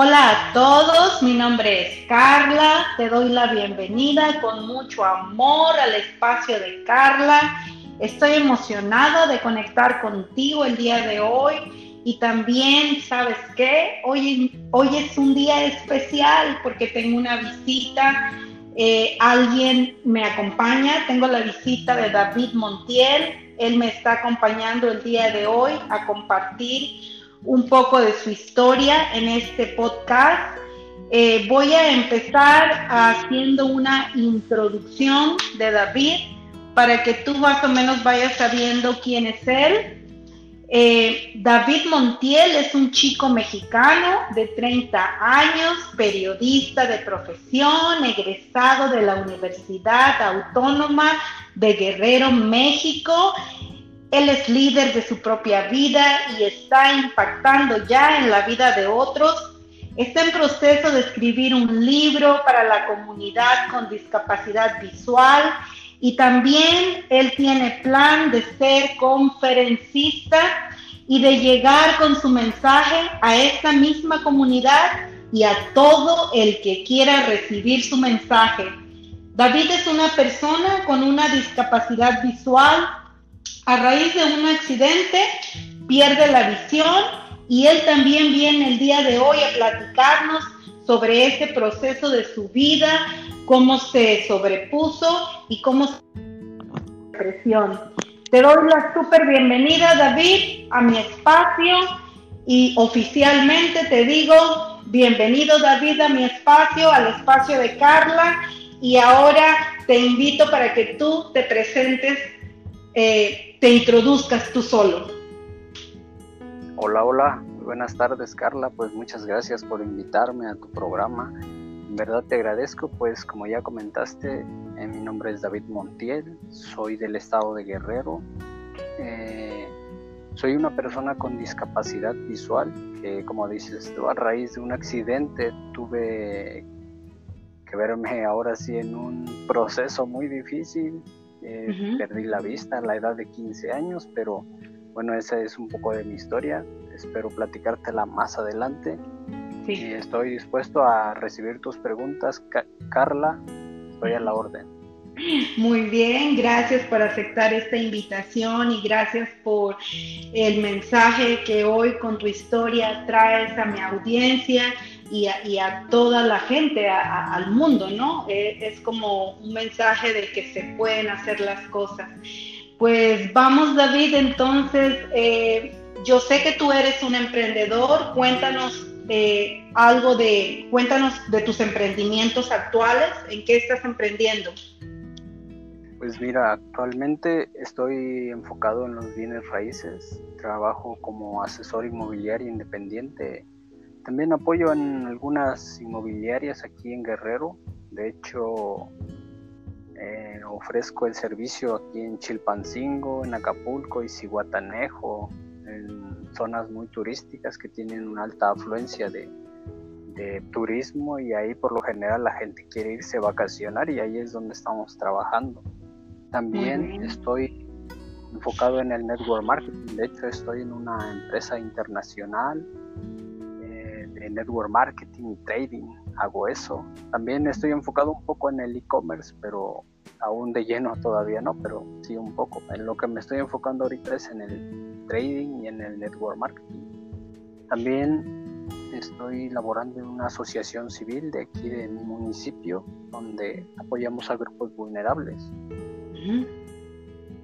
Hola a todos, mi nombre es Carla, te doy la bienvenida con mucho amor al espacio de Carla. Estoy emocionada de conectar contigo el día de hoy y también, ¿sabes qué? Hoy, hoy es un día especial porque tengo una visita, eh, alguien me acompaña, tengo la visita de David Montiel, él me está acompañando el día de hoy a compartir un poco de su historia en este podcast. Eh, voy a empezar haciendo una introducción de David para que tú más o menos vayas sabiendo quién es él. Eh, David Montiel es un chico mexicano de 30 años, periodista de profesión, egresado de la Universidad Autónoma de Guerrero, México él es líder de su propia vida y está impactando ya en la vida de otros. Está en proceso de escribir un libro para la comunidad con discapacidad visual y también él tiene plan de ser conferencista y de llegar con su mensaje a esta misma comunidad y a todo el que quiera recibir su mensaje. David es una persona con una discapacidad visual a raíz de un accidente pierde la visión y él también viene el día de hoy a platicarnos sobre ese proceso de su vida, cómo se sobrepuso y cómo se depresión. Te doy la súper bienvenida, David, a mi espacio y oficialmente te digo, bienvenido, David, a mi espacio, al espacio de Carla y ahora te invito para que tú te presentes eh, te introduzcas tú solo. Hola, hola, buenas tardes Carla, pues muchas gracias por invitarme a tu programa. En verdad te agradezco, pues como ya comentaste, eh, mi nombre es David Montiel, soy del estado de Guerrero. Eh, soy una persona con discapacidad visual que, como dices a raíz de un accidente tuve que verme ahora sí en un proceso muy difícil eh, perdí la vista a la edad de 15 años, pero bueno, esa es un poco de mi historia. Espero platicártela más adelante. Y estoy dispuesto a recibir tus preguntas. Carla, estoy a la orden. Muy bien, gracias por aceptar esta invitación y gracias por el mensaje que hoy con tu historia traes a mi audiencia y a, toda la gente, al mundo, ¿no? Eh, es como un mensaje de que se pueden hacer las cosas. Pues vamos, David, entonces, eh, yo sé que tú eres un emprendedor, cuéntanos eh, algo de, cuéntanos de tus emprendimientos actuales, ¿en qué estás emprendiendo? Pues mira, actualmente estoy enfocado en los bienes raíces, trabajo como asesor inmobiliario independiente también apoyo en algunas inmobiliarias aquí en Guerrero. De hecho, eh, ofrezco el servicio aquí en Chilpancingo, en Acapulco y Cihuatanejo, en zonas muy turísticas que tienen una alta afluencia de, turismo y ahí por lo general la gente quiere irse a vacacionar y ahí es donde estamos trabajando. También estoy enfocado en el network marketing, de hecho estoy en una empresa internacional network marketing y trading, hago eso. También estoy enfocado un poco en el e-commerce, pero aún de lleno todavía no, pero sí un poco. En lo que me estoy enfocando ahorita es en el trading y en el network marketing. También estoy laborando en una asociación civil de aquí de mi municipio, donde apoyamos a grupos vulnerables.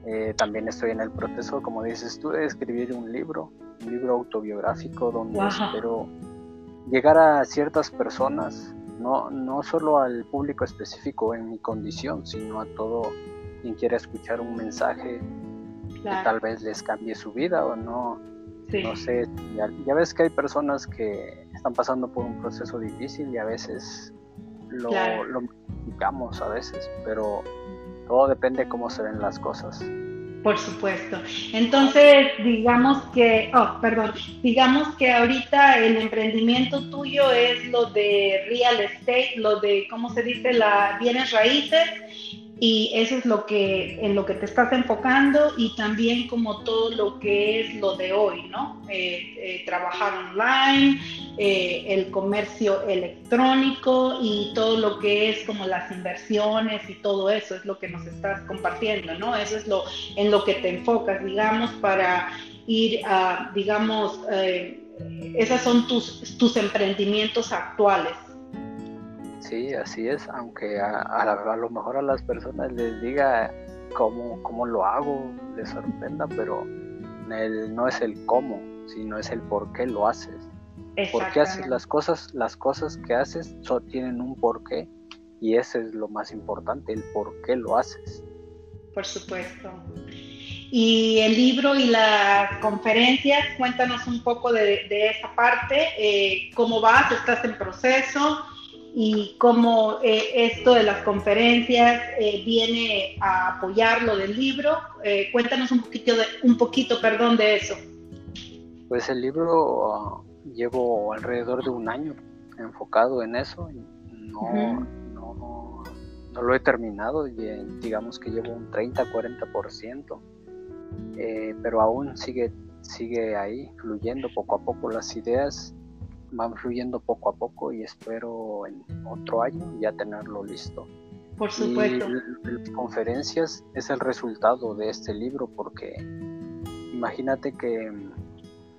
Eh, también estoy en el proceso, como dices tú, de escribir un libro, un libro autobiográfico donde espero llegar a ciertas personas, no, no solo al público específico en mi condición, sino a todo quien quiera escuchar un mensaje que tal vez les cambie su vida o no. No sé, ya, ves que hay personas que están pasando por un proceso difícil y a veces lo, lo a veces, pero todo depende de cómo se ven las cosas. Por supuesto. Entonces, digamos que, oh, perdón, digamos que ahorita el emprendimiento tuyo es lo de real estate, lo de, ¿cómo se dice?, la bienes raíces y eso es lo que en lo que te estás enfocando y también como todo lo que es lo de hoy, ¿no? Eh, eh, trabajar online, eh, el comercio electrónico y todo lo que es como las inversiones y todo eso es lo que nos estás compartiendo, ¿no? Eso es lo en lo que te enfocas, digamos, para ir a, digamos, esas son tus, tus emprendimientos actuales. Sí, así es, aunque a, a, lo mejor a las personas les diga cómo, cómo lo hago, les sorprenda, pero el, no es el cómo, sino es el por qué lo haces. ¿Por qué haces las cosas? Las cosas que haces tienen un porqué y ese es lo más importante, el por qué lo haces. Por supuesto. Y el libro y las conferencias, cuéntanos un poco de, esa parte, eh, cómo vas, estás en proceso, y cómo eh, esto de las conferencias eh, viene a apoyar lo del libro. Eh, cuéntanos un poquito, de, un poquito perdón, de eso. Pues el libro ah, llevo alrededor de un año enfocado en eso. No, no, no, lo he terminado, digamos que llevo un 30-40%, pero aún sigue, sigue ahí fluyendo poco a poco las ideas van fluyendo poco a poco y espero en otro año ya tenerlo listo. Por supuesto. Y las conferencias es el resultado de este libro porque imagínate que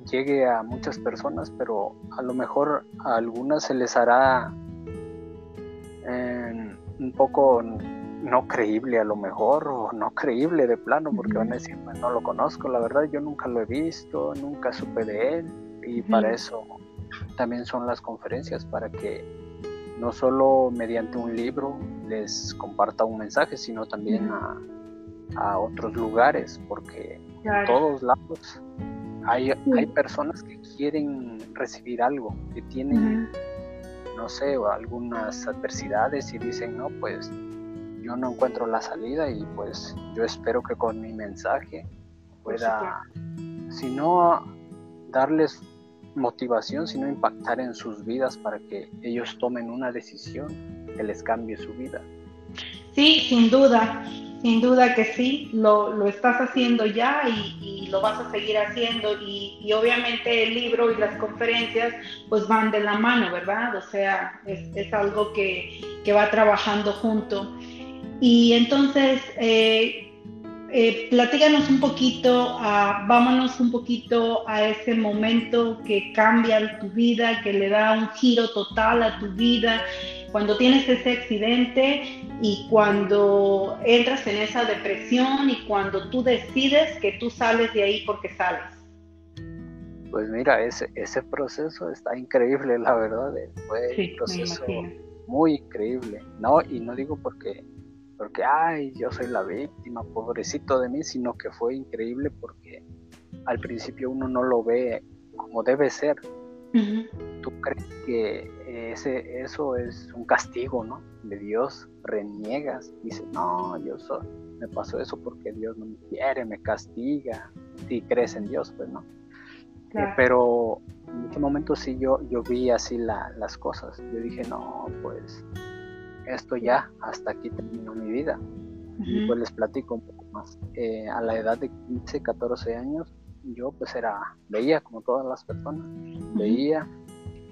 llegue a muchas personas, pero a lo mejor a algunas se les hará eh, un poco no creíble a lo mejor o no creíble de plano porque van a decir pues, no lo conozco la verdad yo nunca lo he visto nunca supe de él y para eso también son las conferencias para que no solo mediante un libro les comparta un mensaje, sino también a, otros lugares, porque en todos lados hay, hay personas que quieren recibir algo, que tienen, no sé, algunas adversidades y dicen, no, pues yo no encuentro la salida y pues yo espero que con mi mensaje pueda, si no darles motivación, sino impactar en sus vidas para que ellos tomen una decisión que les cambie su vida. Sí, sin duda, sin duda que sí, lo, lo estás haciendo ya y, lo vas a seguir haciendo y, obviamente el libro y las conferencias pues van de la mano, ¿verdad? O sea, es, algo que, que, va trabajando junto. Y entonces, eh, eh, platíganos un poquito, vámonos un poquito a ese momento que cambia tu vida, que le da un giro total a tu vida, cuando tienes ese accidente y cuando entras en esa depresión y cuando tú decides que tú sales de ahí porque sales. Pues mira, ese, ese proceso está increíble, la verdad. Fue un proceso muy increíble. No, y no digo porque porque, ay, yo soy la víctima, pobrecito de mí, sino que fue increíble porque al principio uno no lo ve como debe ser. Tú crees que ese, eso es un castigo, ¿no? De Dios, reniegas, dices, no, yo soy, me pasó eso porque Dios no me quiere, me castiga. Si crees en Dios, pues no. Eh, pero en ese momento sí yo, yo vi así las cosas. Yo dije, no, pues esto ya, hasta aquí terminó mi vida. Y pues les platico un poco más. Eh, a la edad de 15, 14 años, yo pues era, veía como todas las personas, veía,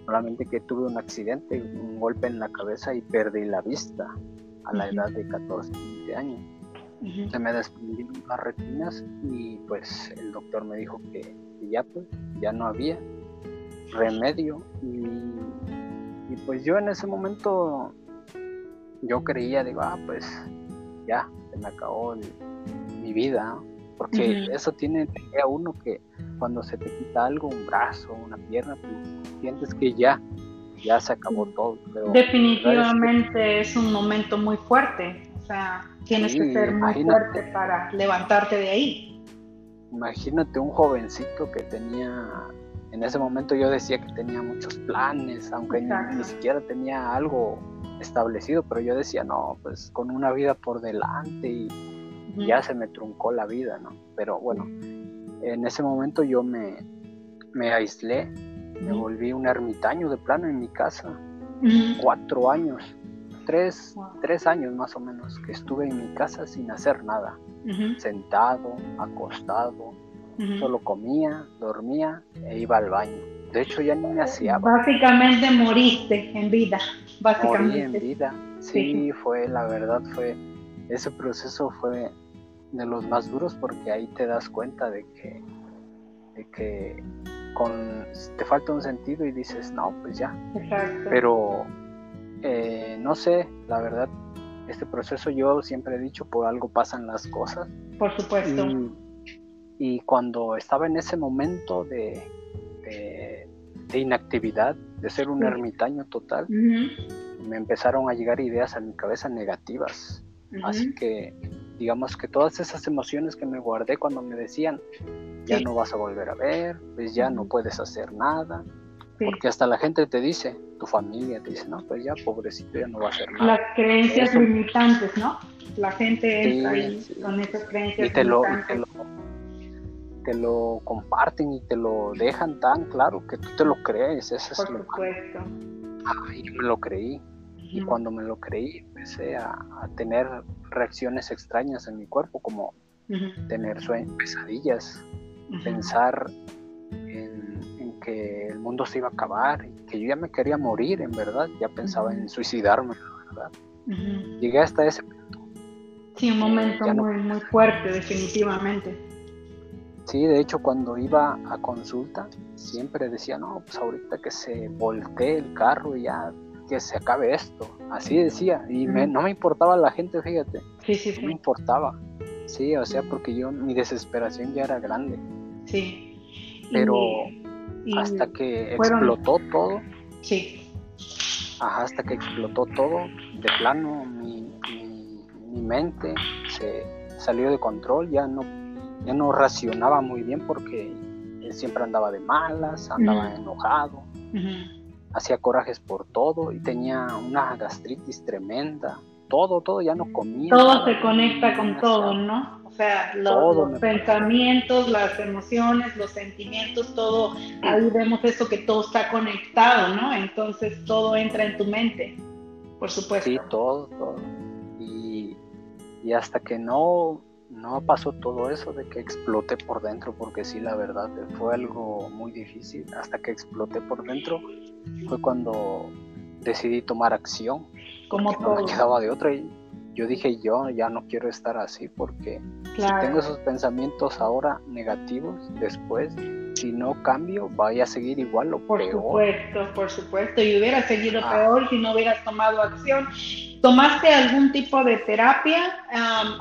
solamente que tuve un accidente, un golpe en la cabeza y perdí la vista a la edad de 14, 15 años. Se me desprendieron las retinas y pues el doctor me dijo que, ya pues, ya no había remedio y, y pues yo en ese momento yo creía, digo, ah, pues ya, se me acabó mi vida, porque eso tiene a uno que cuando se te quita algo, un brazo, una pierna, pues sientes que ya, ya se acabó todo. Definitivamente es, un momento muy fuerte, o sea, tienes que ser muy fuerte para levantarte de ahí. Imagínate un jovencito que tenía en ese momento yo decía que tenía muchos planes, aunque ni, siquiera tenía algo establecido, pero yo decía, no, pues con una vida por delante y ya se me truncó la vida, ¿no? Pero bueno, en ese momento yo me, me aislé, me volví un ermitaño de plano en mi casa, cuatro años. tres, tres años más o menos que estuve en mi casa sin hacer nada, sentado, acostado, solo comía, dormía e iba al baño. De hecho ya ni me hacía. Básicamente moriste en vida, básicamente. Morí en vida, sí, fue, la verdad fue, ese proceso fue de los más duros porque ahí te das cuenta de que, de que con, te falta un sentido y dices, no, pues ya. Exacto. Pero eh, no sé, la verdad, este proceso yo siempre he dicho, por algo pasan las cosas. Por supuesto. Y, cuando estaba en ese momento de, de, inactividad, de ser un ermitaño total, me empezaron a llegar ideas a mi cabeza negativas. Así que digamos que todas esas emociones que me guardé cuando me decían, ya no vas a volver a ver, pues ya no puedes hacer nada, porque hasta la gente te dice, tu familia te dice, no, pues ya pobrecito, ya no va a hacer nada. Las creencias limitantes, ¿no? La gente es ahí con esas creencias y te Lo, te, lo, comparten y te lo dejan tan claro que tú te lo crees, eso Por supuesto. Ah, yo me lo creí. Y cuando me lo creí, empecé a, tener reacciones extrañas en mi cuerpo, como tener sueños, pesadillas, pensar en, que el mundo se iba a acabar, y que yo ya me quería morir, en verdad, ya pensaba en suicidarme, verdad. Llegué hasta ese punto. Sí, un momento muy, muy fuerte, definitivamente. Sí, de hecho cuando iba a consulta siempre decía, no, pues ahorita que se voltee el carro y ya que se acabe esto. Así decía. Y no me importaba la gente, fíjate. Sí, sí, No me importaba. Sí, o sea, porque yo, mi desesperación ya era grande. Sí. Pero hasta que explotó todo. Sí. Ajá, hasta que explotó todo, de plano, mi, mi, mente se salió de control, ya no, ya no racionaba muy bien porque siempre andaba de malas, andaba enojado hacía corajes por todo y tenía una gastritis tremenda. Todo, todo, ya no comía. Todo se conecta con todo, ¿no? O sea, los, pensamientos, las emociones, los sentimientos, todo, ahí vemos eso que todo está conectado, ¿no? Entonces todo entra en tu mente, por supuesto. Sí, todo, todo. Y, y hasta que no no pasó todo eso de que exploté por dentro, porque sí, la verdad, fue algo muy difícil. Hasta que exploté por dentro fue cuando decidí tomar acción. Como no me quedaba de otra. Y yo dije, yo ya no quiero estar así, porque si tengo esos pensamientos ahora negativos, después, si no cambio, vaya a seguir igual o por peor. Por supuesto, por supuesto. Y hubiera seguido ah. peor si no hubieras tomado acción. ¿Tomaste algún tipo de terapia?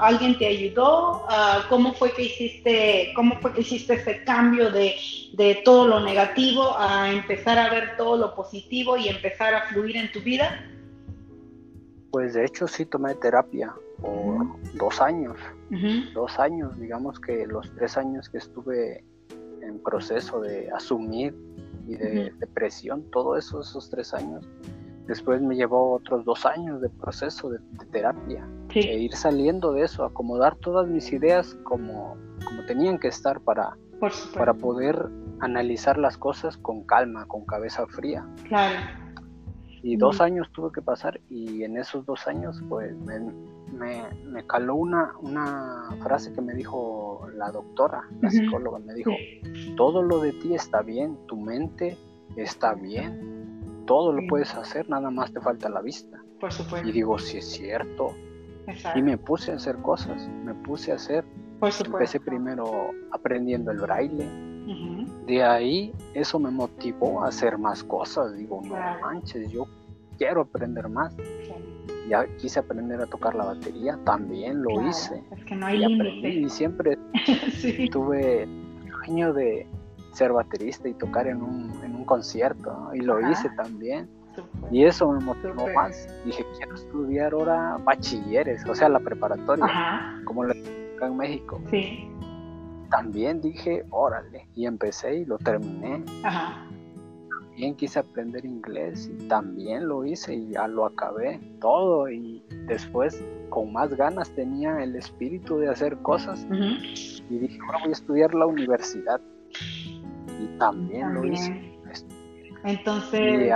¿Alguien te ayudó? Ah, ¿Cómo fue que hiciste, cómo fue que hiciste ese cambio de, todo lo negativo a empezar a ver todo lo positivo y empezar a fluir en tu vida? Pues de hecho sí tomé terapia por dos años. Dos años, digamos que los tres años que estuve en proceso de asumir y de depresión, todo eso, esos tres años, Después me llevó otros dos años de proceso de, terapia. E ir saliendo de eso, acomodar todas mis ideas como, como tenían que estar para, para poder analizar las cosas con calma, con cabeza fría. Claro. Y dos años tuve que pasar y en esos dos años pues me, me, caló una, una frase que me dijo la doctora, la psicóloga, me dijo, todo lo de ti está bien, tu mente está bien, todo lo puedes hacer, nada más te falta la vista. Por supuesto. Y digo, si es cierto. Y me puse a hacer cosas, me puse a hacer. Por supuesto. Empecé primero aprendiendo el braille. De ahí eso me motivó a hacer más cosas. Digo, no manches, yo quiero aprender más. Ya quise aprender a tocar la batería, también lo hice. Es que no hay y y siempre tuve sueño de, ser baterista y tocar en un, en un concierto, y lo hice también. Y eso me motivó más. Dije, quiero estudiar ahora bachilleres, o sea, la preparatoria, como lo en México. Sí. También dije, órale, y empecé y lo terminé. También quise aprender inglés y también lo hice y ya lo acabé todo. Y después, con más ganas, tenía el espíritu de hacer cosas. Y dije, ahora voy a estudiar la universidad también, lo hice. Entonces,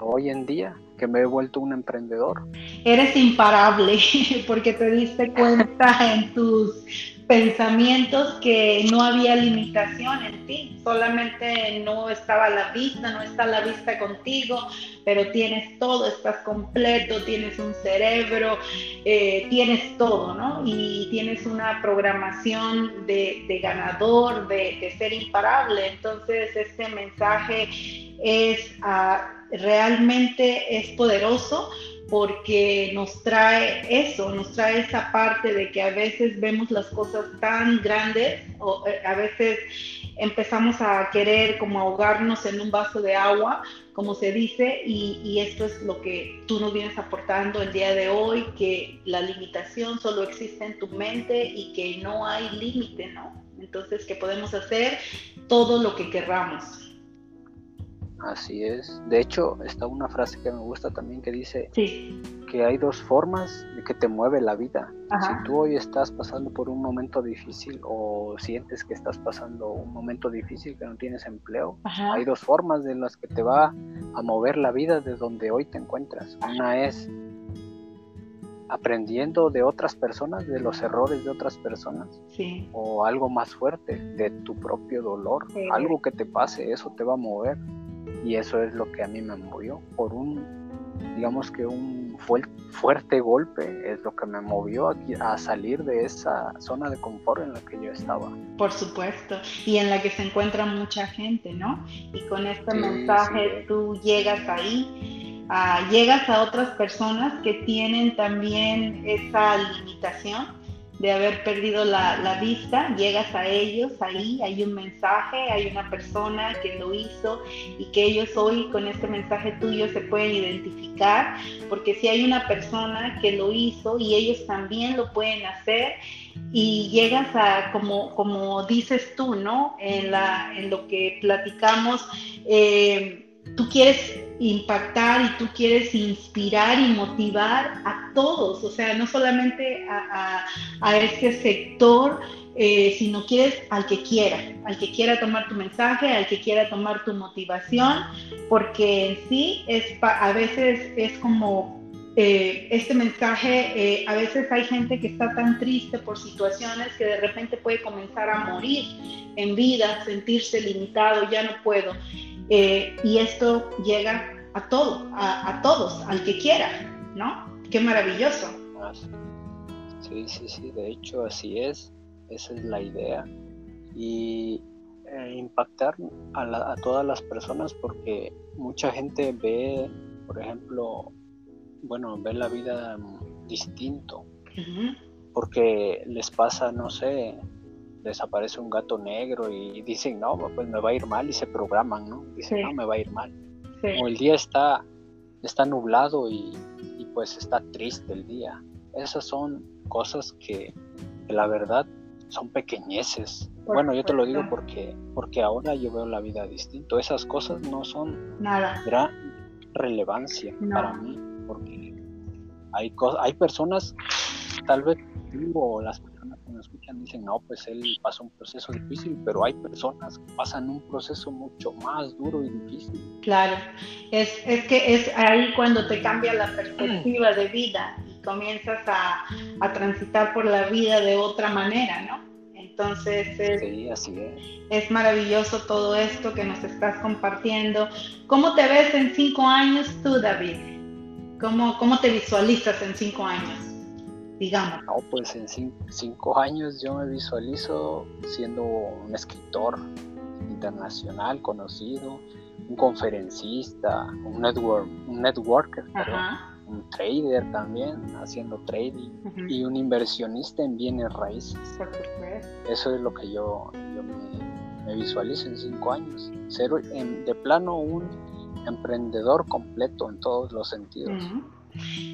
hoy en día, que me he vuelto un emprendedor. Eres imparable porque te diste cuenta en tus pensamientos que no había limitación en ti, solamente no estaba la vista, no está la vista contigo, pero tienes todo, estás completo, tienes un cerebro, eh, tienes todo, ¿no? Y tienes una programación de, ganador, de, ser imparable. Entonces, este mensaje es ah, realmente es poderoso porque nos trae eso, nos trae esa parte de que a veces vemos las cosas tan grandes o eh, a veces empezamos a querer como ahogarnos en un vaso de agua, como se dice, y, y, esto es lo que tú nos vienes aportando el día de hoy, que la limitación solo existe en tu mente y que no hay límite, ¿no? Entonces que podemos hacer todo lo que querramos. Así es. De hecho, está una frase que me gusta también que dice que hay dos formas de que te mueve la vida. Si tú hoy estás pasando por un momento difícil o sientes que estás pasando un momento difícil, que no tienes empleo, hay dos formas de las que te va a mover la vida de donde hoy te encuentras. Una es aprendiendo de otras personas, de los errores de otras personas, o algo más fuerte, de tu propio dolor, algo que te pase, eso te va a mover y eso es lo que a mí me movió por un digamos que un fuerte golpe es lo que me movió a, salir de esa zona de confort en la que yo estaba. Por supuesto, y en la que se encuentra mucha gente, ¿no? Y con este mensaje tú llegas ahí, ah, llegas a otras personas que tienen también esa limitación de haber perdido la, vista, llegas a ellos, ahí hay un mensaje, hay una persona que lo hizo y que ellos hoy con este mensaje tuyo se pueden identificar, porque si hay una persona que lo hizo y ellos también lo pueden hacer y llegas a, como, como dices tú, ¿no? En, la, en lo que platicamos, eh, tú quieres impactar y tú quieres inspirar y motivar a todos, o sea, no solamente a, este sector, eh, sino quieres al que quiera, al que quiera tomar tu mensaje, al que quiera tomar tu motivación, porque en sí es a veces es como eh, este mensaje, eh, a veces hay gente que está tan triste por situaciones que de repente puede comenzar a morir en vida, sentirse limitado, ya no puedo. Eh, y esto llega a todo, a, todos, al que quiera, ¿no? Qué maravilloso. Sí, sí, sí, de hecho así es, esa es la idea. Y eh, impactar a, todas las personas porque mucha gente ve, por ejemplo, bueno, ve la vida distinto, porque les pasa, no sé, desaparece un gato negro y dicen, no, pues me va a ir mal y se programan, ¿no? Dicen, no, me va a ir mal. O el día está, está nublado y, pues está triste el día. Esas son cosas que, la verdad son pequeñeces. bueno, yo te lo digo porque, porque ahora yo veo la vida distinto. Esas cosas no son Nada. gran relevancia para mí, porque hay, hay personas, tal vez digo, las dicen, no, pues él pasó un proceso difícil, pero hay personas que pasan un proceso mucho más duro y difícil. Claro, es, es que es ahí cuando te cambia la perspectiva de vida y comienzas a, a transitar por la vida de otra manera, ¿no? Entonces es, sí, así es. es maravilloso todo esto que nos estás compartiendo. ¿Cómo te ves en cinco años tú, David? ¿Cómo, cómo te visualizas en cinco años? Digamos? No, pues en cinco, años yo me visualizo siendo un escritor internacional conocido, un conferencista, un, network, un networker, un trader también, haciendo trading, y un inversionista en bienes raíces. Eso es lo que yo, me, visualizo en cinco años. Ser de plano un emprendedor completo en todos los sentidos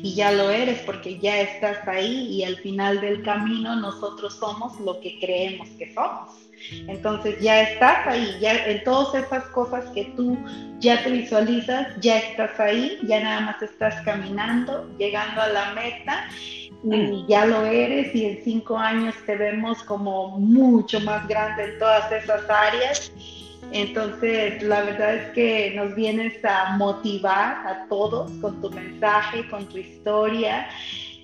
y ya lo eres porque ya estás ahí y al final del camino nosotros somos lo que creemos que somos. Entonces ya estás ahí, ya en todas esas cosas que tú ya te visualizas, ya estás ahí, ya nada más estás caminando, llegando a la meta y mm. ya lo eres y en cinco años te vemos como mucho más grande en todas esas áreas Entonces, la verdad es que nos vienes a motivar a todos con tu mensaje, con tu historia.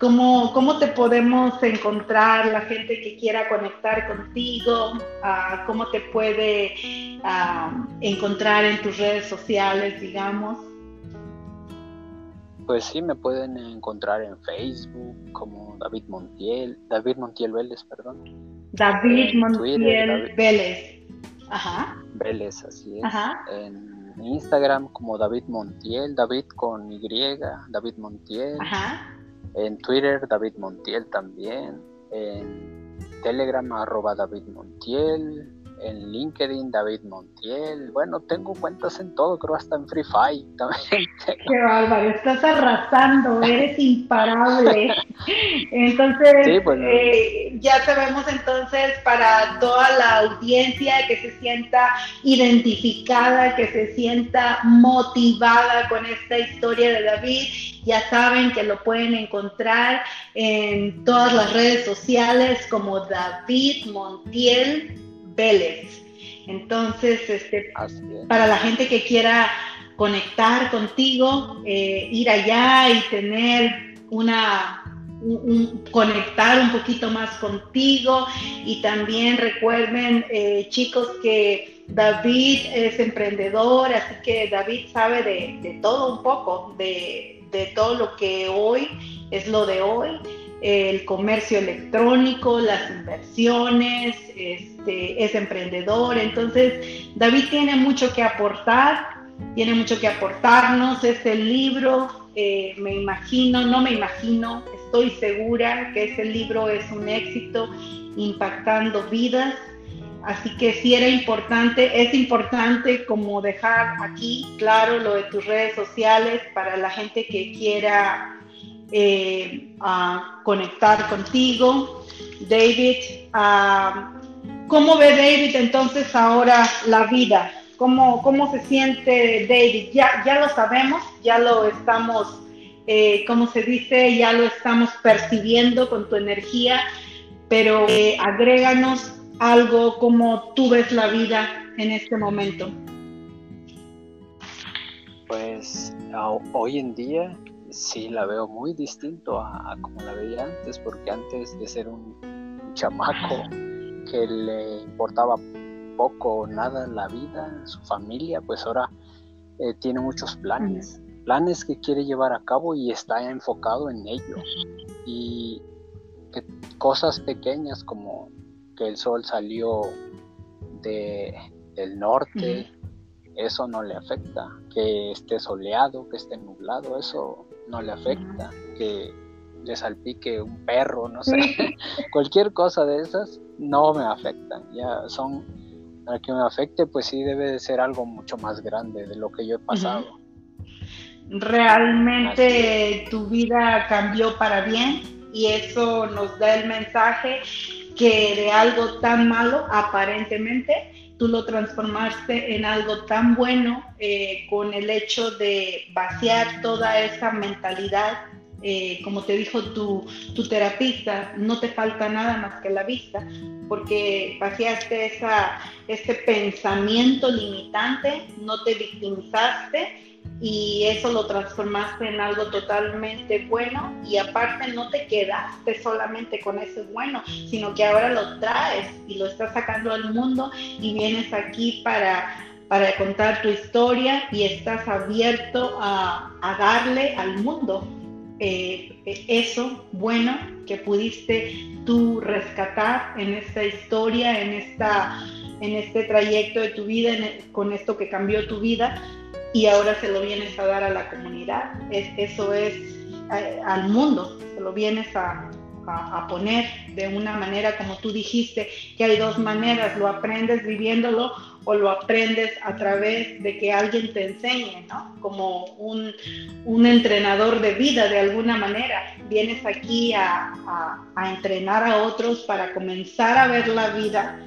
¿Cómo, cómo te podemos encontrar la gente que quiera conectar contigo? Ah, ¿Cómo te puede ah, encontrar en tus redes sociales, digamos? Pues sí, me pueden encontrar en Facebook como David Montiel, David Montiel Vélez, perdón. David Montiel Vélez. Ajá. Vélez, así es. Ajá. En Instagram como David Montiel, David con Y, David Montiel. Ajá. En Twitter, David Montiel también. En Telegram, arroba David Montiel en LinkedIn, David Montiel. Bueno, tengo cuentas en todo, creo hasta en Free Fire también. Qué bárbaro, estás arrasando, eres imparable. Entonces, pues, eh, ya sabemos entonces para toda la audiencia que se sienta identificada, que se sienta motivada con esta historia de David, ya saben que lo pueden encontrar en todas las redes sociales como David Montiel Entonces, este, para la gente que quiera conectar contigo, eh, ir allá y tener una, conectar un poquito más contigo. Y también recuerden eh, chicos que David es emprendedor, así que David sabe de, de todo un poco, de, de todo lo que hoy es lo de hoy el comercio electrónico, las inversiones, este, es emprendedor. Entonces, David tiene mucho que aportar, tiene mucho que aportarnos. Este libro, eh, me imagino, no me imagino, estoy segura que ese libro es un éxito impactando vidas. Así que sí era importante, es importante como dejar aquí claro lo de tus redes sociales para la gente que quiera eh, a conectar contigo. David, ¿cómo ve David entonces ahora la vida? ¿Cómo, cómo se siente David? Ya, ya lo sabemos, ya lo estamos, eh, como se dice, ya lo estamos percibiendo con tu energía, pero eh, agréganos algo como tú ves la vida en este momento. Pues hoy en día sí la veo muy distinto a, como la veía antes, porque antes de ser un, chamaco que le importaba poco o nada la vida, su familia, pues ahora eh, tiene muchos planes, planes que quiere llevar a cabo y está enfocado en ello. Y que cosas pequeñas como que el sol salió de, del norte, eso no le afecta. Que esté soleado, que esté nublado, eso no le afecta, que le salpique un perro, no sé, cualquier cosa de esas no me afectan, ya son, para que me afecte pues sí debe de ser algo mucho más grande de lo que yo he pasado. Realmente tu vida cambió para bien y eso nos da el mensaje que de algo tan malo aparentemente tú lo transformaste en algo tan bueno eh, con el hecho de vaciar toda esa mentalidad. Eh, como te dijo tu, tu, terapista, no te falta nada más que la vista, porque vaciaste esa, ese pensamiento limitante, no te victimizaste y eso lo transformaste en algo totalmente bueno y aparte no te quedaste solamente con ese bueno, sino que ahora lo traes y lo estás sacando al mundo y vienes aquí para, para contar tu historia y estás abierto a, darle al mundo eh, eso bueno que pudiste tú rescatar en esta historia, en, esta, en este trayecto de tu vida, con esto que cambió tu vida y ahora se lo vienes a dar a la comunidad. eso es eh, al mundo, se lo vienes a, poner de una manera como tú dijiste, que hay dos maneras, lo aprendes viviéndolo o lo aprendes a través de que alguien te enseñe, ¿no? Como un, entrenador de vida de alguna manera. Vienes aquí a, a entrenar a otros para comenzar a ver la vida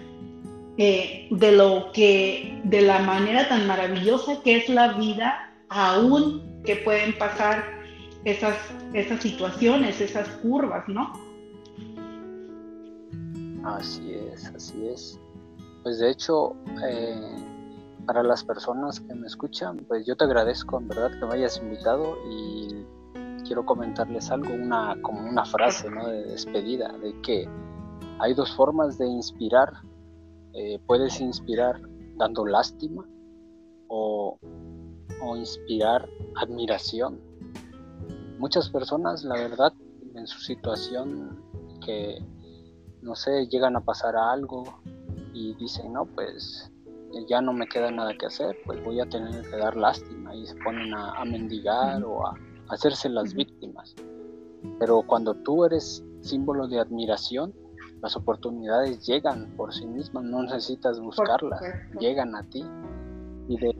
eh, de lo que, de la manera tan maravillosa que es la vida, aún que pueden pasar esas, esas situaciones, esas curvas, ¿no? Así es, así es. Pues de hecho, eh, para las personas que me escuchan, pues yo te agradezco en verdad que me hayas invitado y quiero comentarles algo, una como una frase ¿no? de despedida, de que hay dos formas de inspirar. Eh, puedes inspirar dando lástima o, o inspirar admiración. Muchas personas, la verdad, en su situación que, no sé, llegan a pasar a algo y dicen, no, pues ya no me queda nada que hacer, pues voy a tener que dar lástima y se ponen a, mendigar o a hacerse las víctimas. Pero cuando tú eres símbolo de admiración, las oportunidades llegan por sí mismas, no necesitas buscarlas, llegan a ti. Y de,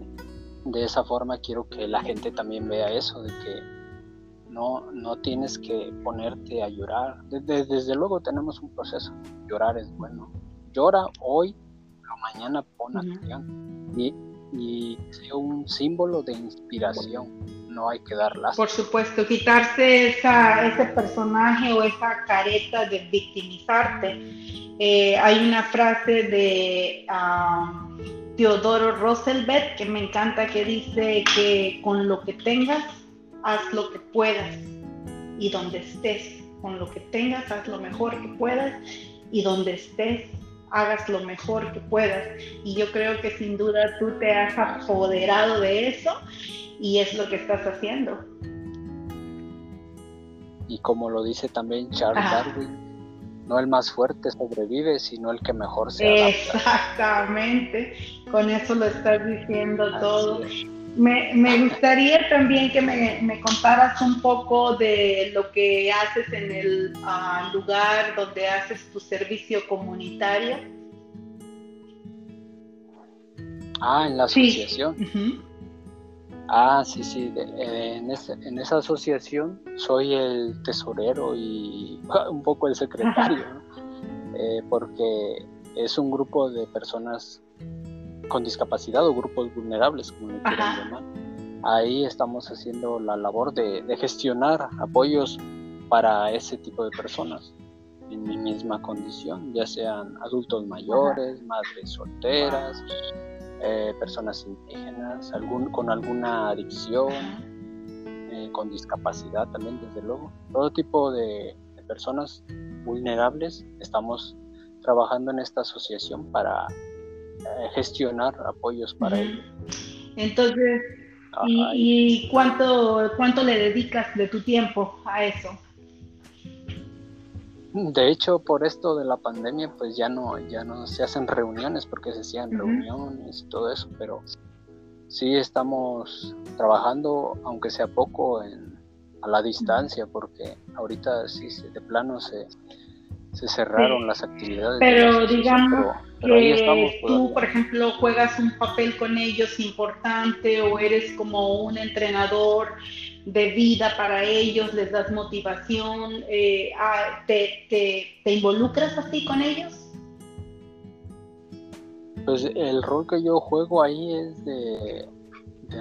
de, esa forma quiero que la gente también vea eso, de que no, no tienes que ponerte a llorar. Desde, desde luego tenemos un proceso, llorar es bueno. Llora hoy mañana pon acción y, y sea un símbolo de inspiración. No hay que dar Por supuesto, quitarse esa, ese personaje o esa careta de victimizarte. Eh, hay una frase de um, Teodoro Roosevelt que me encanta que dice que con lo que tengas, haz lo que puedas y donde estés, con lo que tengas, haz lo mejor que puedas y donde estés, hagas lo mejor que puedas. Y yo creo que sin duda tú te has apoderado de eso y es lo que estás haciendo. Y como lo dice también Charles Darwin, no el más fuerte sobrevive, sino el que mejor se adapta. Exactamente, con eso lo estás diciendo todo. Me, me, gustaría también que me, me, contaras un poco de lo que haces en el ah, lugar donde haces tu servicio comunitario. Ah, en la asociación. Ah, sí, sí. en, en, esa asociación soy el tesorero y un poco el secretario, eh, porque es un grupo de personas con discapacidad o grupos vulnerables, como le quieran llamar. Ahí estamos haciendo la labor de, gestionar apoyos para ese tipo de personas en mi misma condición, ya sean adultos mayores, madres solteras, eh, personas indígenas, algún, con alguna adicción, eh, con discapacidad también, desde luego. Todo tipo de, personas vulnerables estamos trabajando en esta asociación para gestionar apoyos para ellos. Entonces, ¿y, cuánto, cuánto le dedicas de tu tiempo a eso? De hecho, por esto de la pandemia, pues ya no, ya no se hacen reuniones porque se hacían reuniones y todo eso, pero sí estamos trabajando, aunque sea poco, a la distancia, porque ahorita sí de plano se, se cerraron las actividades. Pero digamos que tú, por ejemplo, juegas un papel con ellos importante o eres como un entrenador de vida para ellos, les das motivación, eh, ah, te, te, involucras así con ellos? Pues el rol que yo juego ahí es de,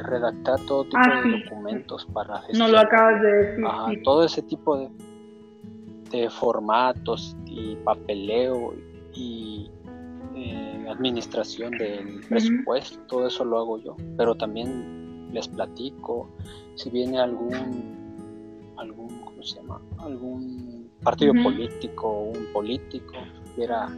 redactar todo tipo ah, de documentos para gestionar. No lo acabas de decir. Todo ese tipo de, de formatos y papeleo y eh, administración del presupuesto, todo eso lo hago yo, pero también les platico si viene algún, algún ¿cómo se llama? algún partido político o un político quiera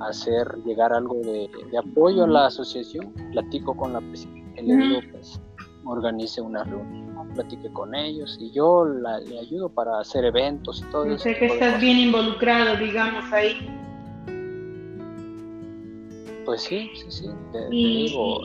hacer llegar algo de, apoyo a la asociación, platico con la presidenta, le digo pues organice una reunión, platique con ellos y yo le ayudo para hacer eventos y todo eso. Sé que estás bien involucrado, digamos, ahí. Pues sí, sí, sí, te, digo,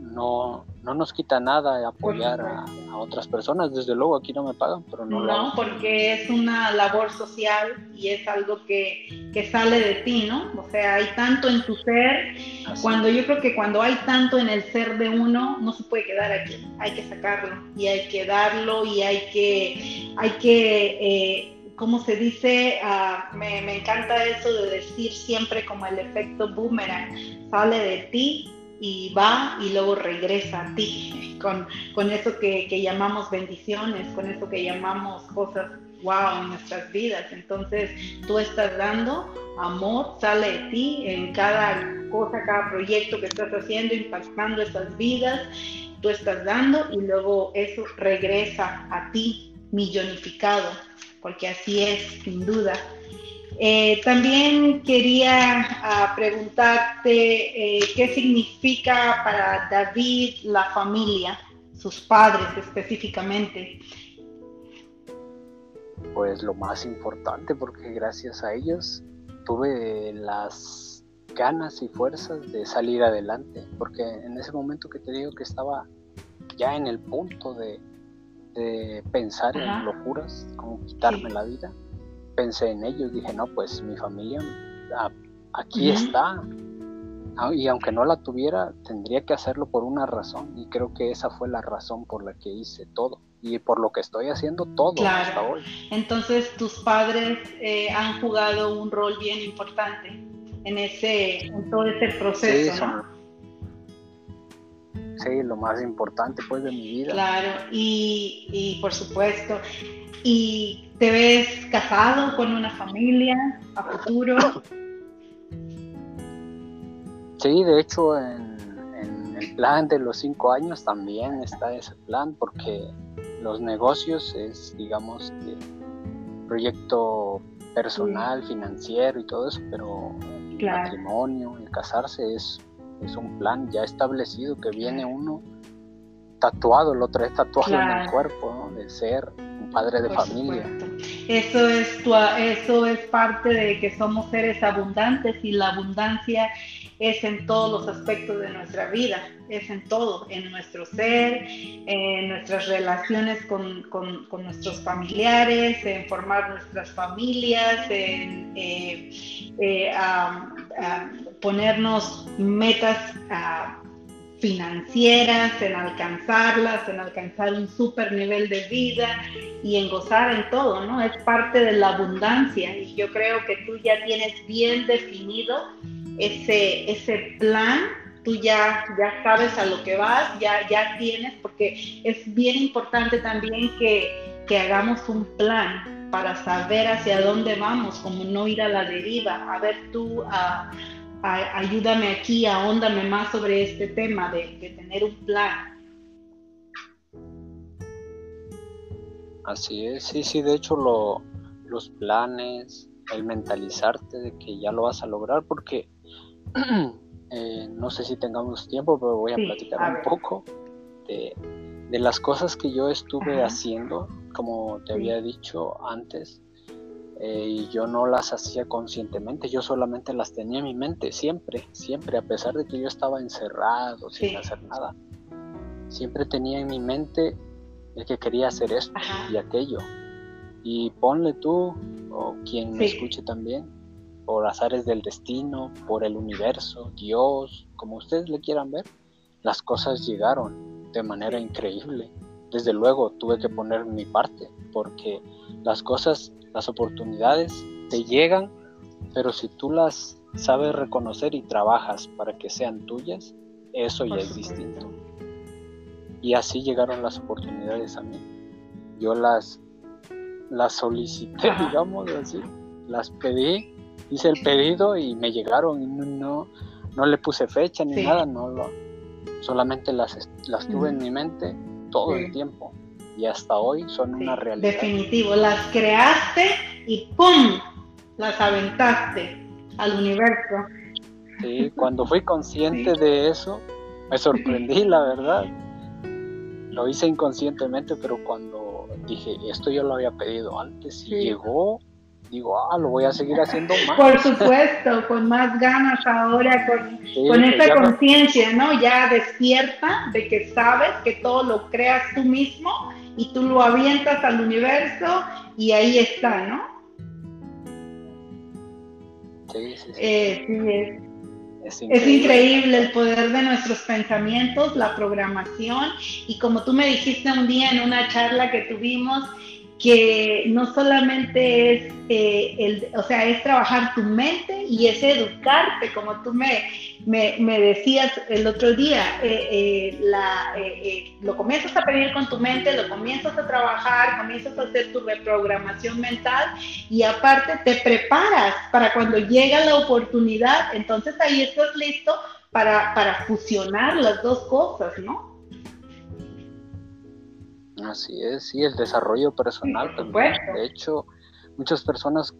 no, no nos quita nada apoyar a, otras personas. Desde luego aquí no me pagan, pero no, no porque es una labor social y es algo que, que, sale de ti, ¿no? O sea, hay tanto en tu ser. cuando yo creo que cuando hay tanto en el ser de uno, no se puede quedar aquí. Hay que sacarlo y hay que darlo y hay que, hay que eh, ¿cómo se dice? Ah, me, me, encanta eso de decir siempre como el efecto boomerang, sale de ti y va y luego regresa a ti con, con eso que, que, llamamos bendiciones, con eso que llamamos cosas wow, en nuestras vidas. Entonces, tú estás dando amor, sale de ti en cada cosa, cada proyecto que estás haciendo, impactando esas vidas, tú estás dando y luego eso regresa a ti millonificado, porque así es, sin duda. Eh, también quería ah, preguntarte eh, qué significa para David la familia, sus padres específicamente. Pues lo más importante, porque gracias a ellos tuve las ganas y fuerzas de salir adelante, porque en ese momento que te digo que estaba ya en el punto de, pensar en locuras, como quitarme la vida, pensé en ellos, dije, no, pues mi familia aquí está. Ah, y aunque no la tuviera, tendría que hacerlo por una razón. Y creo que esa fue la razón por la que hice todo. Y por lo que estoy haciendo todo hasta hoy. Entonces tus padres eh, han jugado un rol bien importante en ese, en todo ese proceso, sí, ¿no? Sí, lo más importante pues de mi vida. Claro, y, y por supuesto, ¿Y te ves casado con una familia a futuro? Sí, de hecho en, el plan de los cinco años también está ese plan porque los negocios es, digamos, proyecto personal, financiero y todo eso, pero el matrimonio, el casarse es, es un plan ya establecido que viene uno tatuado, lo trae tatuado en el cuerpo, ¿no? de ser padre de familia. Eso es, eso es parte de que somos seres abundantes y la abundancia es en todos los aspectos de nuestra vida, es en todo, en nuestro ser, en nuestras relaciones con, con, nuestros familiares, en formar nuestras familias, en eh, eh, ponernos metas a financieras, en alcanzarlas, en alcanzar un super nivel de vida y en gozar en todo, ¿no? Es parte de la abundancia y yo creo que tú ya tienes bien definido ese, ese plan, tú ya, ya sabes a lo que vas, ya, ya tienes, porque es bien importante también que, que hagamos un plan para saber hacia dónde vamos, como no ir a la deriva. A ver tú, a ayúdame aquí, ahóndame más sobre este tema de, tener un plan. Así es, sí, sí, de hecho lo, los planes, el mentalizarte de que ya lo vas a lograr, porque eh, no sé si tengamos tiempo, pero voy a platicar un poco de, las cosas que yo estuve haciendo, como te había dicho antes, eh, y yo no las hacía conscientemente, yo solamente las tenía en mi mente, siempre, siempre, a pesar de que yo estaba encerrado, sin hacer nada. Siempre tenía en mi mente el que quería hacer esto y aquello. Y ponle tú, o quien me escuche también, por azares del destino, por el universo, Dios, como ustedes le quieran ver, las cosas llegaron de manera increíble. Desde luego tuve que poner mi parte, porque las cosas las oportunidades te llegan, pero si tú las sabes reconocer y trabajas para que sean tuyas, eso ya es distinto. Y así llegaron las oportunidades a mí. Yo las, las solicité, digamos así, las pedí, hice el pedido y me llegaron y no, no, le puse fecha ni nada, no lo, solamente las, las tuve en mi mente todo el tiempo y hasta hoy son una realidad. Definitivo, las creaste y ¡pum! las aventaste al universo. Sí, cuando fui consciente de eso, me sorprendí, la verdad. Lo hice inconscientemente, pero cuando dije, esto yo lo había pedido antes y llegó, digo, ah, lo voy a seguir haciendo más. Por supuesto, con más ganas ahora, con, con esa conciencia, ¿no? Ya despierta de que sabes que todo lo creas tú mismo y tú lo avientas al universo y ahí está, ¿no? Sí, sí, sí. Eh, es. increíble. el poder de nuestros pensamientos, la programación y como tú me dijiste un día en una charla que tuvimos, que no solamente es, eh, el, o sea, es trabajar tu mente y es educarte, como tú me, me, decías el otro día, eh, eh, lo comienzas a pedir con tu mente, lo comienzas a trabajar, comienzas a hacer tu reprogramación mental y aparte te preparas para cuando llega la oportunidad, entonces ahí estás listo para, para fusionar las dos cosas, ¿no? Así es, sí, el desarrollo personal también. De hecho, muchas personas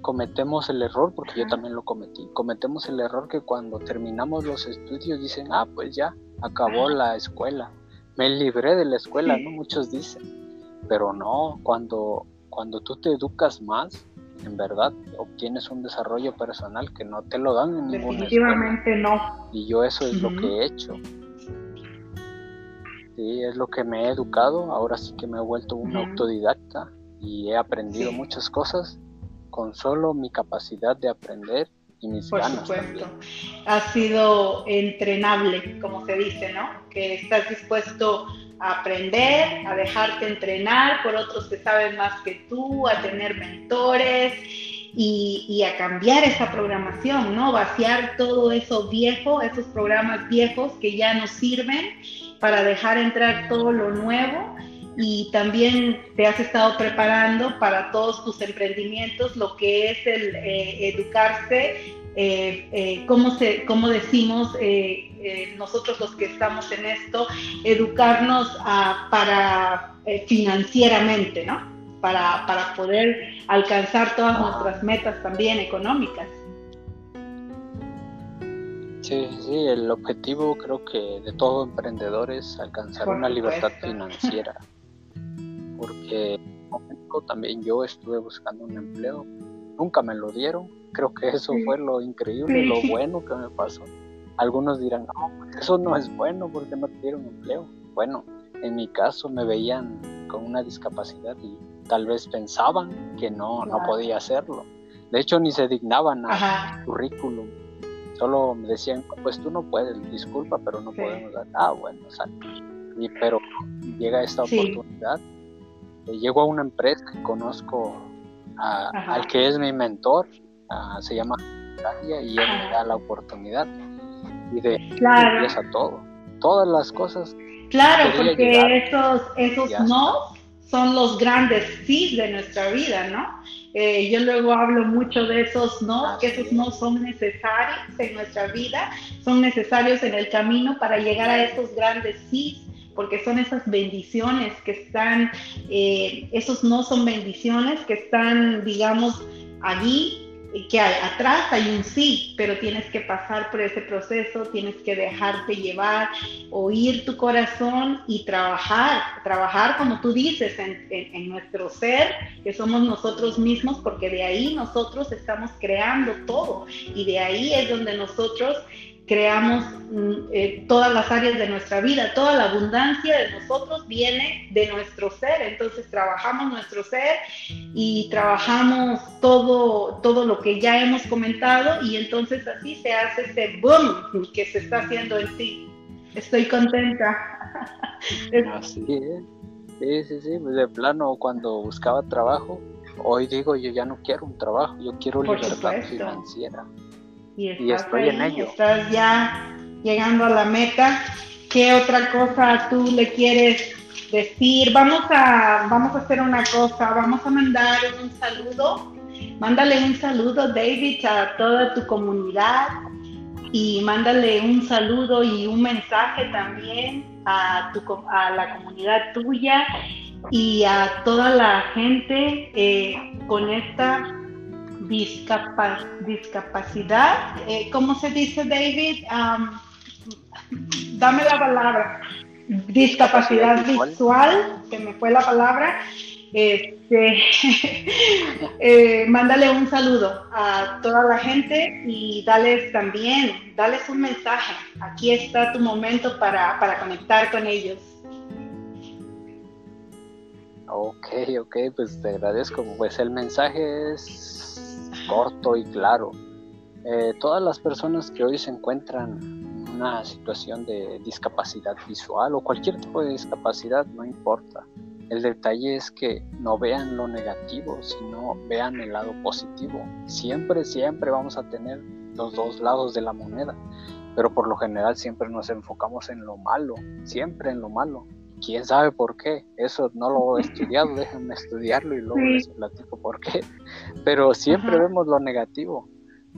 cometemos el error, porque yo también lo cometí, cometemos el error que cuando terminamos los estudios dicen, ah, pues ya, acabó la escuela, me libré de la escuela, ¿no? Muchos dicen, pero no, cuando, cuando tú te educas más, en verdad obtienes un desarrollo personal que no te lo dan en ninguna Definitivamente no. Y yo eso es lo que he hecho. Sí, es lo que me he educado. Ahora sí que me he vuelto un autodidacta y he aprendido muchas cosas con solo mi capacidad de aprender y mis Por supuesto. Ha sido entrenable, como se dice, ¿no? Que estás dispuesto a aprender, a dejarte entrenar por otros que saben más que tú, a tener mentores y, y, a cambiar esa programación, ¿no? Vaciar todo eso viejo, esos programas viejos que ya no sirven para dejar entrar todo lo nuevo y también te has estado preparando para todos tus emprendimientos, lo que es el eh, educarse, eh, eh, ¿cómo, se, cómo decimos nosotros los que estamos en esto, educarnos para financieramente, ¿no? Para poder alcanzar todas nuestras metas también económicas. Sí, sí, el objetivo creo que de todo emprendedor es alcanzar una libertad financiera. Porque también yo estuve buscando un empleo, nunca me lo dieron. Creo que eso fue lo increíble, lo bueno que me pasó. Algunos dirán, no, pues eso no es bueno porque no te dieron empleo. Bueno, en mi caso me veían con una discapacidad y tal vez pensaban que no, no podía hacerlo. De hecho, ni se dignaban a currículum Solo me decían, pues tú no puedes, disculpa, pero no podemos dar. Ah, bueno, exacto. Y, pero llega esta oportunidad. Eh, llego a una empresa que conozco al que es mi mentor, se llama y él me da la oportunidad. Y de claro. empieza todo. Todas las cosas. Claro, porque esos, esos no son los grandes sí de nuestra vida, ¿no? Eh, yo luego hablo mucho de esos no, que esos no son necesarios en nuestra vida, son necesarios en el camino para llegar a esos grandes sí, porque son esas bendiciones que están, eh, esos no son bendiciones que están, digamos, allí que atrás hay un sí, pero tienes que pasar por ese proceso, tienes que dejarte llevar, oír tu corazón y trabajar, trabajar como tú dices en, en nuestro ser, que somos nosotros mismos, porque de ahí nosotros estamos creando todo y de ahí es donde nosotros creamos mm, eh, todas las áreas de nuestra vida, toda la abundancia de nosotros viene de nuestro ser, entonces trabajamos nuestro ser y trabajamos todo, todo lo que ya hemos comentado y entonces así se hace ese boom que se está haciendo en ti. Estoy contenta. Así es. Sí, sí, sí, pues de plano cuando buscaba trabajo, hoy digo yo ya no quiero un trabajo, yo quiero libertad financiera y, estoy en ello. Estás ya llegando a la meta. ¿Qué otra cosa tú le quieres decir? Vamos a, vamos a hacer una cosa, vamos a mandar un saludo. Mándale un saludo, David, a toda tu comunidad y mándale un saludo y un mensaje también a, tu, a la comunidad tuya y a toda la gente eh, con esta discapacidad, eh, ¿cómo se dice David? dame la palabra. Discapacidad visual, que me fue la palabra. Este, eh, mándale un saludo a toda la gente y dales también, dales un mensaje. Aquí está tu momento para, para conectar con ellos. Ok, ok, pues te agradezco. Pues el mensaje es corto y claro. Eh, todas las personas que hoy se encuentran en una situación de discapacidad visual o cualquier tipo de discapacidad, no importa. El detalle es que no vean lo negativo, sino vean el lado positivo. Siempre, siempre vamos a tener los dos lados de la moneda, pero por lo general siempre nos enfocamos en lo malo, siempre en lo malo. ¿Quién sabe por qué? Eso no lo he estudiado, déjenme estudiarlo y luego les platico por qué. Pero siempre vemos lo negativo.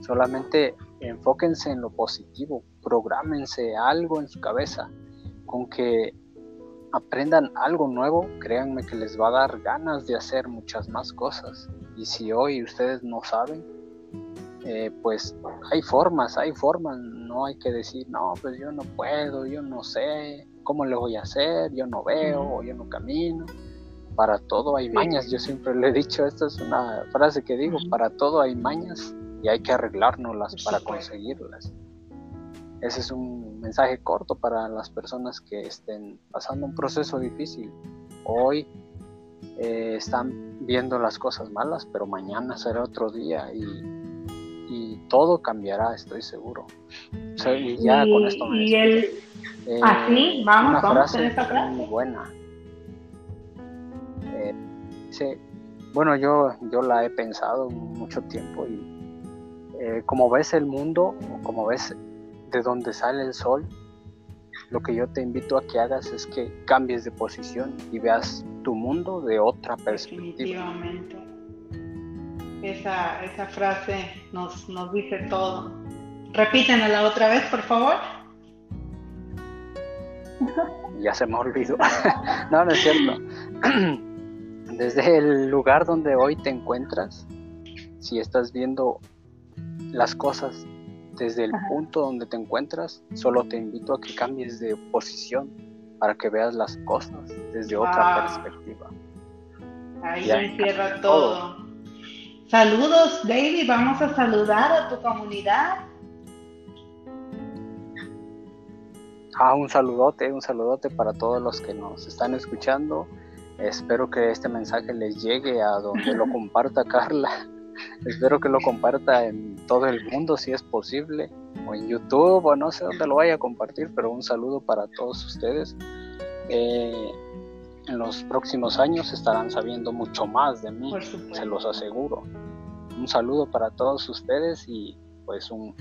Solamente enfóquense en lo positivo, prográmense algo en su cabeza con que aprendan algo nuevo, créanme que les va a dar ganas de hacer muchas más cosas. Y si hoy ustedes no saben, eh, pues hay formas, hay formas, no hay que decir, no, pues yo no puedo, yo no sé cómo le voy a hacer, yo no veo, o yo no camino. Para todo hay mañas, yo siempre le he dicho, esta es una frase que digo, para todo hay mañas y hay que arreglárnoslas para conseguirlas. Ese es un mensaje corto para las personas que estén pasando un proceso difícil. Hoy eh, están viendo las cosas malas, pero mañana será otro día y, todo cambiará, estoy seguro. y ya con esto me y el, eh, así, vamos, una vamos frase, frase. Muy buena. Eh, bueno, yo, yo la he pensado mucho tiempo y como ves el mundo, o como ves de donde sale el sol, lo que yo te invito a que hagas es que cambies de posición y veas tu mundo de otra perspectiva. Definitivamente. Esa, esa frase nos, nos dice todo. Repítenla otra vez, por favor. Ya se me olvidó. no, no es cierto. Desde el lugar donde hoy te encuentras, si estás viendo las cosas desde el punto donde te encuentras, solo te invito a que cambies de posición para que veas las cosas desde otra perspectiva. Ahí encierra todo. Saludos, David. Vamos a saludar a tu comunidad. Ah, un saludote, un saludote para todos los que nos están escuchando. Espero que este mensaje les llegue a donde lo comparta Carla. Espero que lo comparta en todo el mundo si es posible, o en YouTube, o no sé dónde lo vaya a compartir, pero un saludo para todos ustedes. Eh, en los próximos años estarán sabiendo mucho más de mí, se los aseguro. Un saludo para todos ustedes y pues un,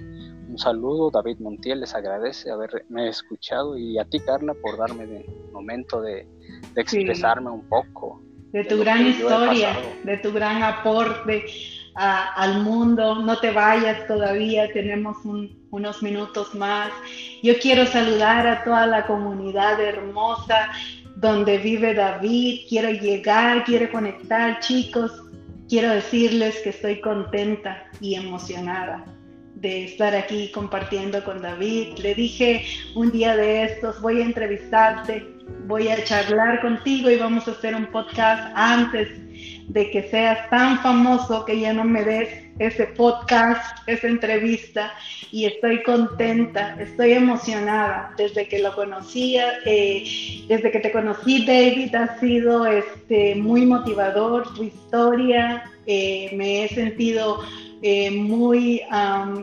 saludo. David Montiel les agradece haberme escuchado y a ti Carla por darme el momento de, expresarme un poco. De tu gran historia, de tu gran aporte al mundo, no te vayas todavía, tenemos unos minutos más. Yo quiero saludar a toda la comunidad hermosa donde vive David, quiero llegar, quiero conectar, chicos, quiero decirles que estoy contenta y emocionada de estar aquí compartiendo con David. Le dije un día de estos, voy a entrevistarte, voy a charlar contigo y vamos a hacer un podcast antes de que seas tan famoso que ya no me des ese podcast, esa entrevista. Y estoy contenta, estoy emocionada. Desde que lo conocía, eh, desde que te conocí David ha sido este, muy motivador. Tu historia, eh, me he sentido eh, muy,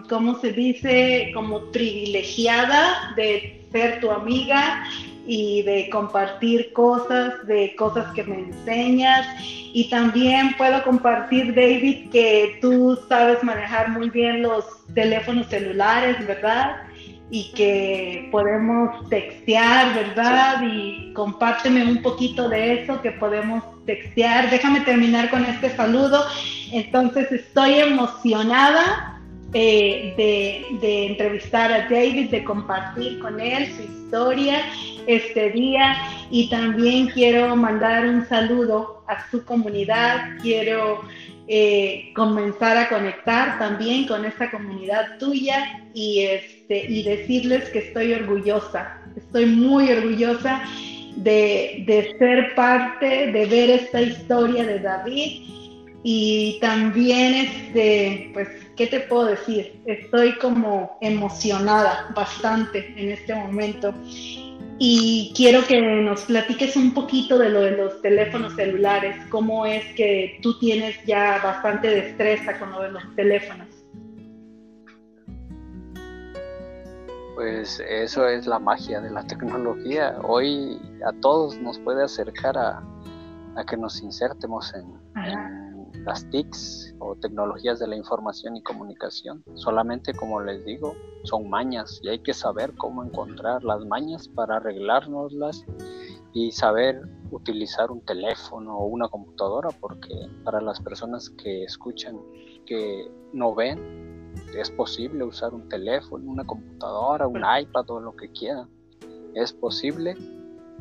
¿cómo se dice? Como privilegiada de ser tu amiga y de compartir cosas, de cosas que me enseñas. Y también puedo compartir, David, que tú sabes manejar muy bien los teléfonos celulares, ¿verdad? Y que podemos textear, ¿verdad? Y compárteme un poquito de eso, que podemos textear. Déjame terminar con este saludo. Entonces estoy emocionada eh, de, entrevistar a David, de compartir con él su historia este día y también quiero mandar un saludo a su comunidad, quiero eh, comenzar a conectar también con esta comunidad tuya y, este, y decirles que estoy orgullosa, estoy muy orgullosa de, de ser parte, de ver esta historia de David y también este, pues, ¿qué te puedo decir? Estoy como emocionada bastante en este momento y quiero que nos platiques un poquito de lo de los teléfonos celulares, cómo es que tú tienes ya bastante destreza con lo de los teléfonos. Pues eso es la magia de la tecnología. Hoy a todos nos puede acercar a, a que nos insertemos en, las TICs o tecnologías de la información y comunicación. Solamente, como les digo, son mañas y hay que saber cómo encontrar las mañas para arreglárnoslas y saber utilizar un teléfono o una computadora, porque para las personas que escuchan, que no ven, es posible usar un teléfono, una computadora, un iPad o lo que quieran. Es posible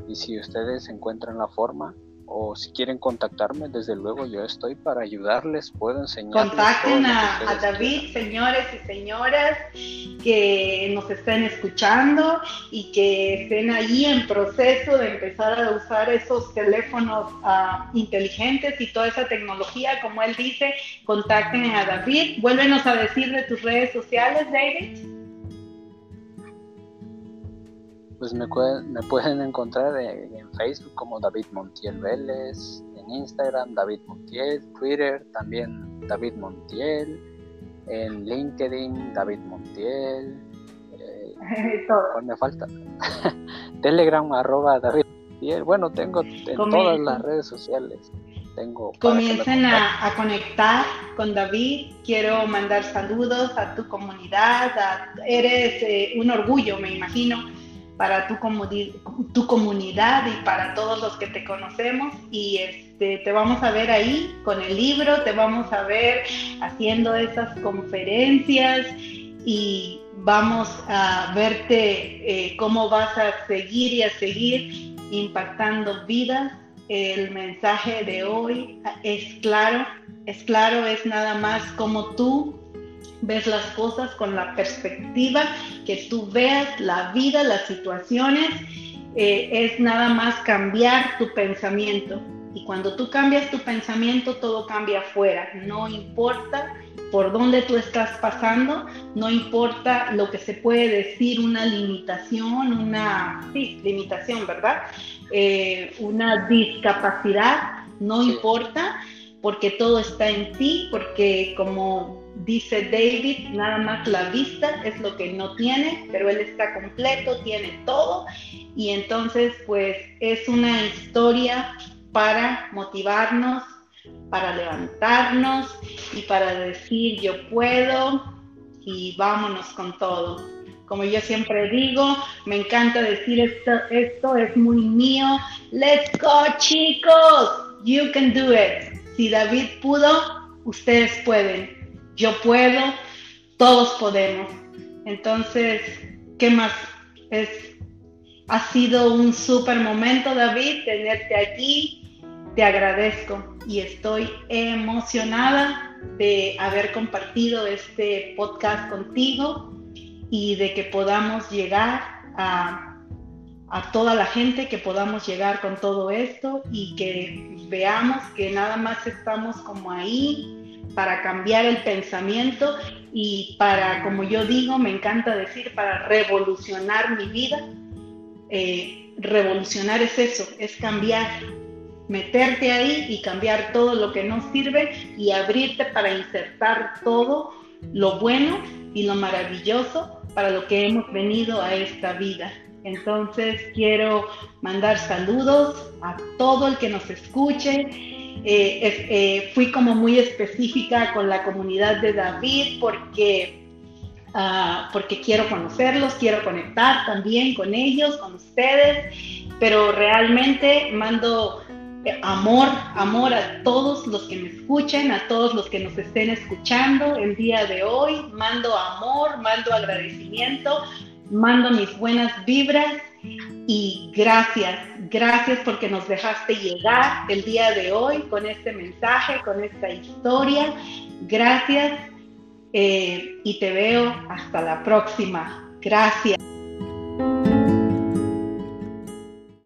y si ustedes encuentran la forma, o si quieren contactarme, desde luego yo estoy para ayudarles, puedo enseñarles. Contacten a, David, señores y señoras que nos estén escuchando y que estén ahí en proceso de empezar a usar esos teléfonos ah, inteligentes y toda esa tecnología, como él dice, contacten a David. Vuélvenos a decir de tus redes sociales, David. Pues me, me pueden encontrar en, Facebook como David Montiel Vélez, en Instagram David Montiel, Twitter también David Montiel, en LinkedIn David Montiel. Eh, ¿Cuál me falta? Telegram arroba David Montiel. Bueno, tengo en todas las redes sociales. Tengo Comiencen a, conectar con David. Quiero mandar saludos a tu comunidad. eres eh, un orgullo, me imagino, para tu, tu comunidad y para todos los que te conocemos. Y este, te vamos a ver ahí con el libro, te vamos a ver haciendo esas conferencias y vamos a verte eh, cómo vas a seguir y a seguir impactando vidas. El mensaje de hoy es claro, es claro, es nada más como tú ves las cosas con la perspectiva que tú veas la vida, las situaciones, eh, es nada más cambiar tu pensamiento. Y cuando tú cambias tu pensamiento, todo cambia afuera. No importa por dónde tú estás pasando, no importa lo que se puede decir, una limitación, una sí, limitación, ¿verdad? Eh, una discapacidad, no importa, porque todo está en ti, porque como Dice David, nada más la vista es lo que no tiene, pero él está completo, tiene todo. Y entonces, pues es una historia para motivarnos, para levantarnos y para decir yo puedo y vámonos con todo. Como yo siempre digo, me encanta decir esto, esto es muy mío. Let's go chicos, you can do it. Si David pudo, ustedes pueden yo puedo, todos podemos. Entonces, ¿qué más? Es, ha sido un súper momento, David, tenerte aquí. Te agradezco y estoy emocionada de haber compartido este podcast contigo y de que podamos llegar a, a toda la gente, que podamos llegar con todo esto y que veamos que nada más estamos como ahí para cambiar el pensamiento y para, como yo digo, me encanta decir, para revolucionar mi vida. Eh, revolucionar es eso, es cambiar, meterte ahí y cambiar todo lo que no sirve y abrirte para insertar todo lo bueno y lo maravilloso para lo que hemos venido a esta vida. Entonces quiero mandar saludos a todo el que nos escuche, eh, eh, fui como muy específica con la comunidad de David porque, ah, porque quiero conocerlos, quiero conectar también con ellos, con ustedes, pero realmente mando eh, amor, amor a todos los que me escuchen, a todos los que nos estén escuchando el día de hoy, mando amor, mando agradecimiento, mando mis buenas vibras y gracias, gracias porque nos dejaste llegar el día de hoy con este mensaje, con esta historia. Gracias eh, y te veo hasta la próxima. Gracias.